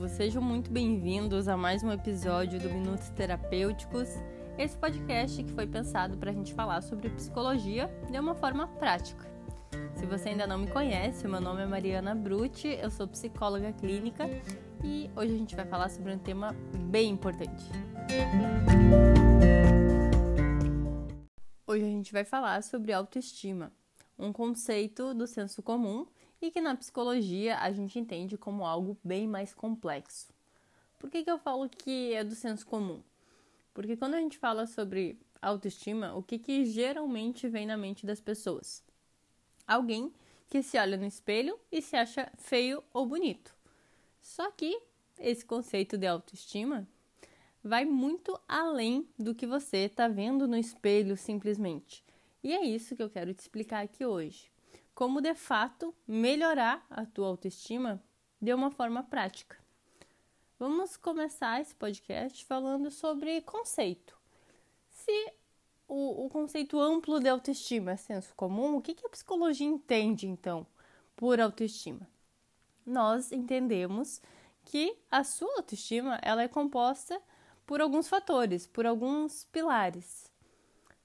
povo, sejam muito bem-vindos a mais um episódio do Minutos Terapêuticos. Esse podcast que foi pensado para a gente falar sobre psicologia de uma forma prática. Se você ainda não me conhece, meu nome é Mariana Brutti, eu sou psicóloga clínica e hoje a gente vai falar sobre um tema bem importante. Hoje a gente vai falar sobre autoestima, um conceito do senso comum e que na psicologia a gente entende como algo bem mais complexo. Por que, que eu falo que é do senso comum? Porque quando a gente fala sobre autoestima, o que, que geralmente vem na mente das pessoas? Alguém que se olha no espelho e se acha feio ou bonito. Só que esse conceito de autoestima vai muito além do que você está vendo no espelho simplesmente. E é isso que eu quero te explicar aqui hoje como de fato melhorar a tua autoestima de uma forma prática. Vamos começar esse podcast falando sobre conceito. Se o, o conceito amplo de autoestima é senso comum, o que, que a psicologia entende então por autoestima? Nós entendemos que a sua autoestima ela é composta por alguns fatores, por alguns pilares.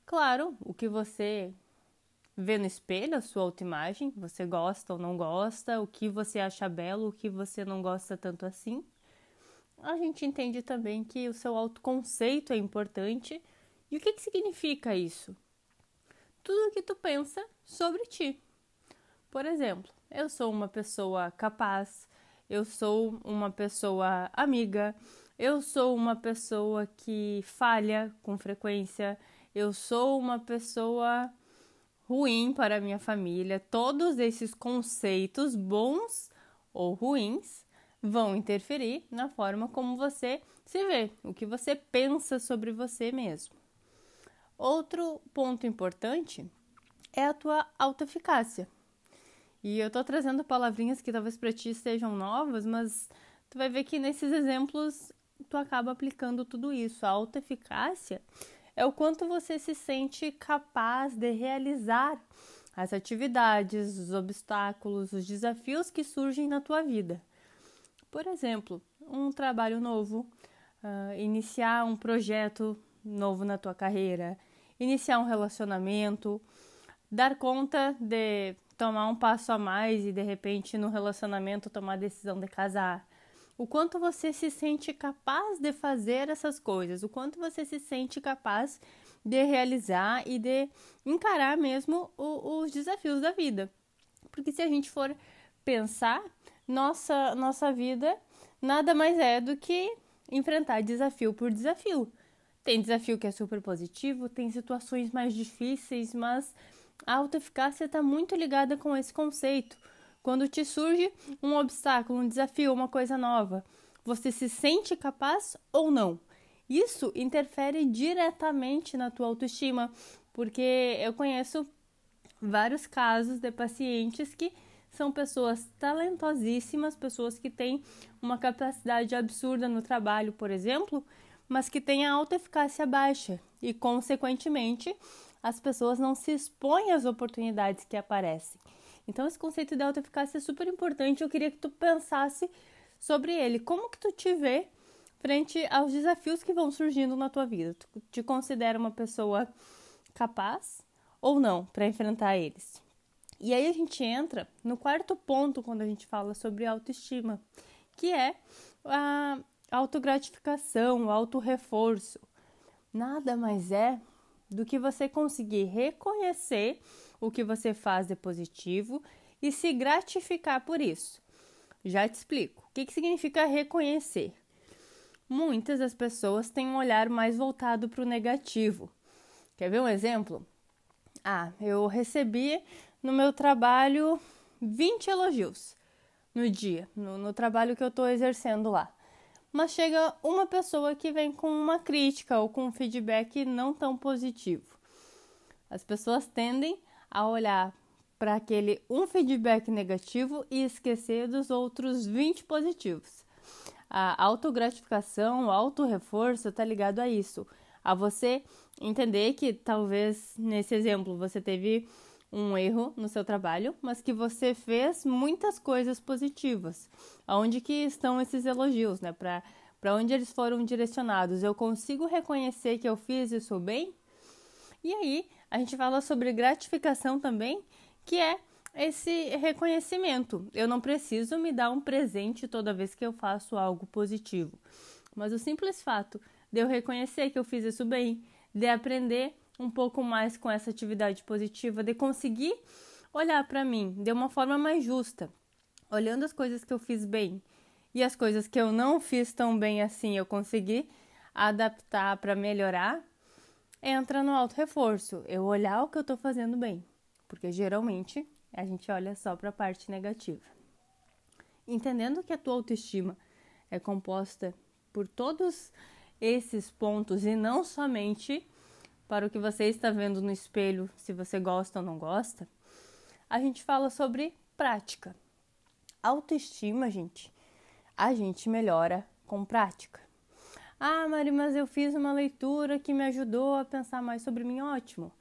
Claro, o que você vê no espelho a sua autoimagem, você gosta ou não gosta, o que você acha belo, o que você não gosta tanto assim. A gente entende também que o seu autoconceito é importante. E o que, que significa isso? Tudo o que tu pensa sobre ti. Por exemplo, eu sou uma pessoa capaz, eu sou uma pessoa amiga, eu sou uma pessoa que falha com frequência, eu sou uma pessoa ruim para minha família, todos esses conceitos, bons ou ruins, vão interferir na forma como você se vê, o que você pensa sobre você mesmo. Outro ponto importante é a tua autoeficácia. E eu tô trazendo palavrinhas que talvez para ti sejam novas, mas tu vai ver que nesses exemplos tu acaba aplicando tudo isso. A autoeficácia é o quanto você se sente capaz de realizar as atividades, os obstáculos, os desafios que surgem na tua vida. Por exemplo, um trabalho novo, uh, iniciar um projeto novo na tua carreira, iniciar um relacionamento, dar conta de tomar um passo a mais e de repente no relacionamento tomar a decisão de casar o quanto você se sente capaz de fazer essas coisas, o quanto você se sente capaz de realizar e de encarar mesmo o, os desafios da vida. Porque se a gente for pensar, nossa, nossa vida nada mais é do que enfrentar desafio por desafio. Tem desafio que é super positivo, tem situações mais difíceis, mas a autoeficácia está muito ligada com esse conceito quando te surge um obstáculo, um desafio, uma coisa nova, você se sente capaz ou não? Isso interfere diretamente na tua autoestima, porque eu conheço vários casos de pacientes que são pessoas talentosíssimas, pessoas que têm uma capacidade absurda no trabalho, por exemplo, mas que têm a alta eficácia baixa e, consequentemente, as pessoas não se expõem às oportunidades que aparecem. Então esse conceito de autoeficácia é super importante. Eu queria que tu pensasse sobre ele. Como que tu te vê frente aos desafios que vão surgindo na tua vida? Tu te considera uma pessoa capaz ou não para enfrentar eles? E aí a gente entra no quarto ponto quando a gente fala sobre autoestima, que é a autogratificação, o autorreforço. Nada mais é do que você conseguir reconhecer o que você faz de positivo e se gratificar por isso. Já te explico. O que, que significa reconhecer? Muitas das pessoas têm um olhar mais voltado para o negativo. Quer ver um exemplo? Ah, eu recebi no meu trabalho 20 elogios no dia, no, no trabalho que eu estou exercendo lá. Mas chega uma pessoa que vem com uma crítica ou com um feedback não tão positivo. As pessoas tendem a olhar para aquele um feedback negativo e esquecer dos outros 20 positivos. A autogratificação, o auto-reforço está ligado a isso, a você entender que talvez nesse exemplo você teve um erro no seu trabalho, mas que você fez muitas coisas positivas. Aonde que estão esses elogios, né? Para para onde eles foram direcionados? Eu consigo reconhecer que eu fiz isso bem? E aí, a gente fala sobre gratificação também, que é esse reconhecimento. Eu não preciso me dar um presente toda vez que eu faço algo positivo. Mas o simples fato de eu reconhecer que eu fiz isso bem, de aprender um pouco mais com essa atividade positiva, de conseguir olhar para mim de uma forma mais justa, olhando as coisas que eu fiz bem e as coisas que eu não fiz tão bem assim, eu consegui adaptar para melhorar, entra no auto reforço. Eu olhar o que eu estou fazendo bem, porque geralmente a gente olha só para a parte negativa. Entendendo que a tua autoestima é composta por todos esses pontos e não somente para o que você está vendo no espelho, se você gosta ou não gosta, a gente fala sobre prática. Autoestima, gente, a gente melhora com prática. Ah, Mari, mas eu fiz uma leitura que me ajudou a pensar mais sobre mim. Ótimo.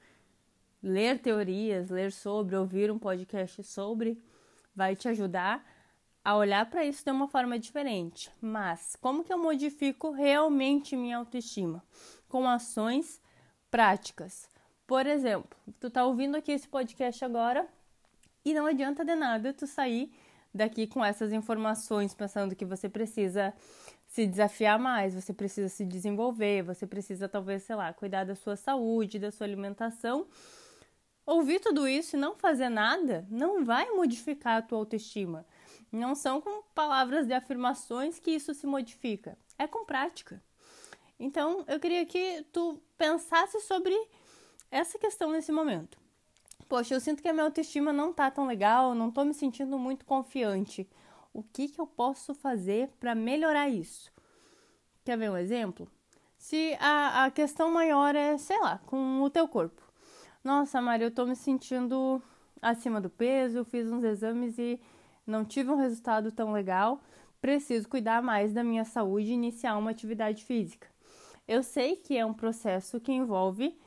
Ler teorias, ler sobre, ouvir um podcast sobre, vai te ajudar a olhar para isso de uma forma diferente. Mas como que eu modifico realmente minha autoestima? Com ações práticas. Por exemplo, tu tá ouvindo aqui esse podcast agora e não adianta de nada tu sair daqui com essas informações pensando que você precisa se desafiar mais, você precisa se desenvolver, você precisa talvez, sei lá, cuidar da sua saúde, da sua alimentação. Ouvir tudo isso e não fazer nada não vai modificar a tua autoestima. Não são com palavras de afirmações que isso se modifica, é com prática. Então, eu queria que tu pensasse sobre essa questão nesse momento. Poxa, eu sinto que a minha autoestima não tá tão legal, não tô me sentindo muito confiante. O que que eu posso fazer para melhorar isso? Quer ver um exemplo? Se a, a questão maior é, sei lá, com o teu corpo. Nossa, Maria, eu tô me sentindo acima do peso, fiz uns exames e não tive um resultado tão legal. Preciso cuidar mais da minha saúde e iniciar uma atividade física. Eu sei que é um processo que envolve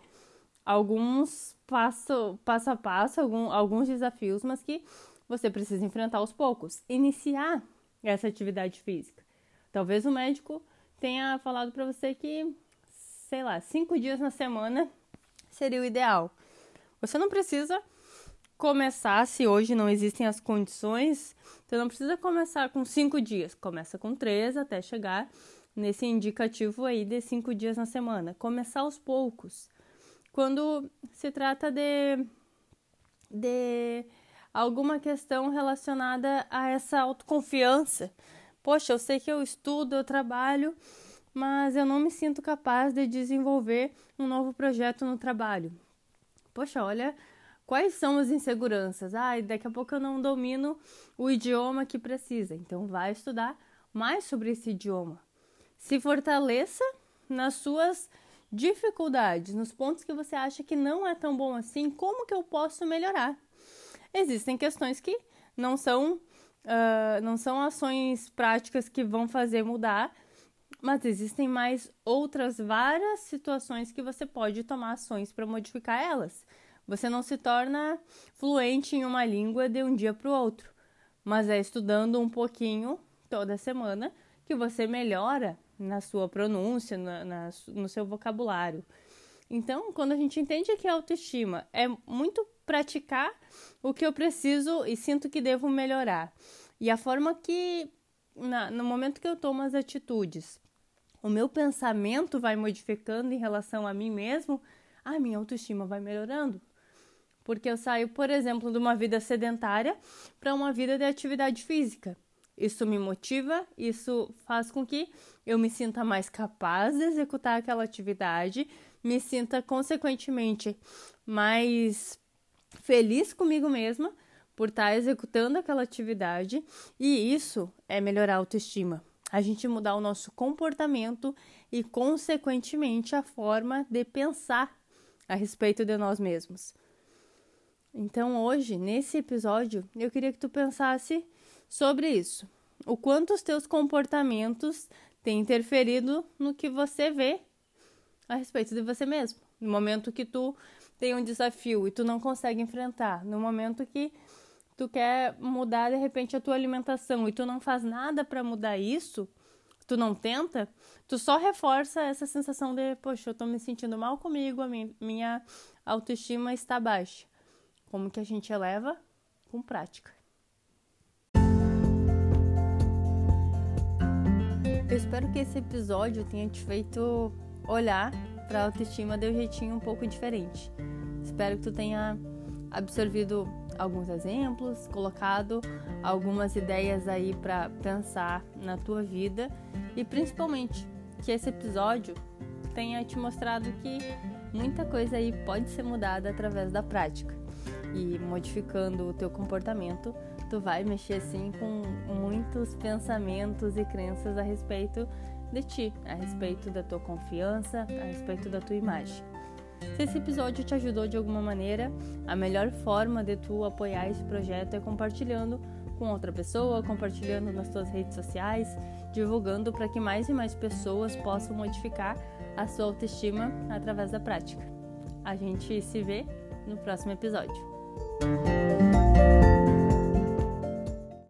alguns passo, passo a passo, algum, alguns desafios, mas que você precisa enfrentar aos poucos. Iniciar essa atividade física. Talvez o médico tenha falado para você que, sei lá, cinco dias na semana seria o ideal. Você não precisa começar, se hoje não existem as condições, você não precisa começar com cinco dias. Começa com três até chegar nesse indicativo aí de cinco dias na semana. Começar aos poucos. Quando se trata de, de alguma questão relacionada a essa autoconfiança. Poxa, eu sei que eu estudo, eu trabalho, mas eu não me sinto capaz de desenvolver um novo projeto no trabalho. Poxa, olha quais são as inseguranças. Ah, daqui a pouco eu não domino o idioma que precisa. Então, vai estudar mais sobre esse idioma se fortaleça nas suas dificuldades, nos pontos que você acha que não é tão bom assim, como que eu posso melhorar? Existem questões que não são, uh, não são ações práticas que vão fazer mudar, mas existem mais outras várias situações que você pode tomar ações para modificar elas. Você não se torna fluente em uma língua de um dia para o outro, mas é estudando um pouquinho toda semana que você melhora na sua pronúncia, na, na, no seu vocabulário. Então, quando a gente entende que a autoestima é muito praticar o que eu preciso e sinto que devo melhorar, e a forma que, na, no momento que eu tomo as atitudes, o meu pensamento vai modificando em relação a mim mesmo, a minha autoestima vai melhorando. Porque eu saio, por exemplo, de uma vida sedentária para uma vida de atividade física. Isso me motiva, isso faz com que eu me sinta mais capaz de executar aquela atividade, me sinta consequentemente mais feliz comigo mesma por estar executando aquela atividade, e isso é melhorar a autoestima. A gente mudar o nosso comportamento e, consequentemente, a forma de pensar a respeito de nós mesmos. Então, hoje, nesse episódio, eu queria que tu pensasse sobre isso. O quanto os teus comportamentos têm interferido no que você vê a respeito de você mesmo. No momento que tu tem um desafio e tu não consegue enfrentar, no momento que tu quer mudar de repente a tua alimentação e tu não faz nada para mudar isso, tu não tenta, tu só reforça essa sensação de, poxa, eu tô me sentindo mal comigo, a minha autoestima está baixa. Como que a gente eleva? Com prática. Eu espero que esse episódio tenha te feito olhar para a autoestima de um jeitinho um pouco diferente. Espero que tu tenha absorvido alguns exemplos, colocado algumas ideias aí para pensar na tua vida e principalmente que esse episódio tenha te mostrado que muita coisa aí pode ser mudada através da prática e modificando o teu comportamento, tu vai mexer assim com muitos pensamentos e crenças a respeito de ti, a respeito da tua confiança, a respeito da tua imagem. Se esse episódio te ajudou de alguma maneira, a melhor forma de tu apoiar esse projeto é compartilhando com outra pessoa, compartilhando nas tuas redes sociais, divulgando para que mais e mais pessoas possam modificar a sua autoestima através da prática. A gente se vê no próximo episódio.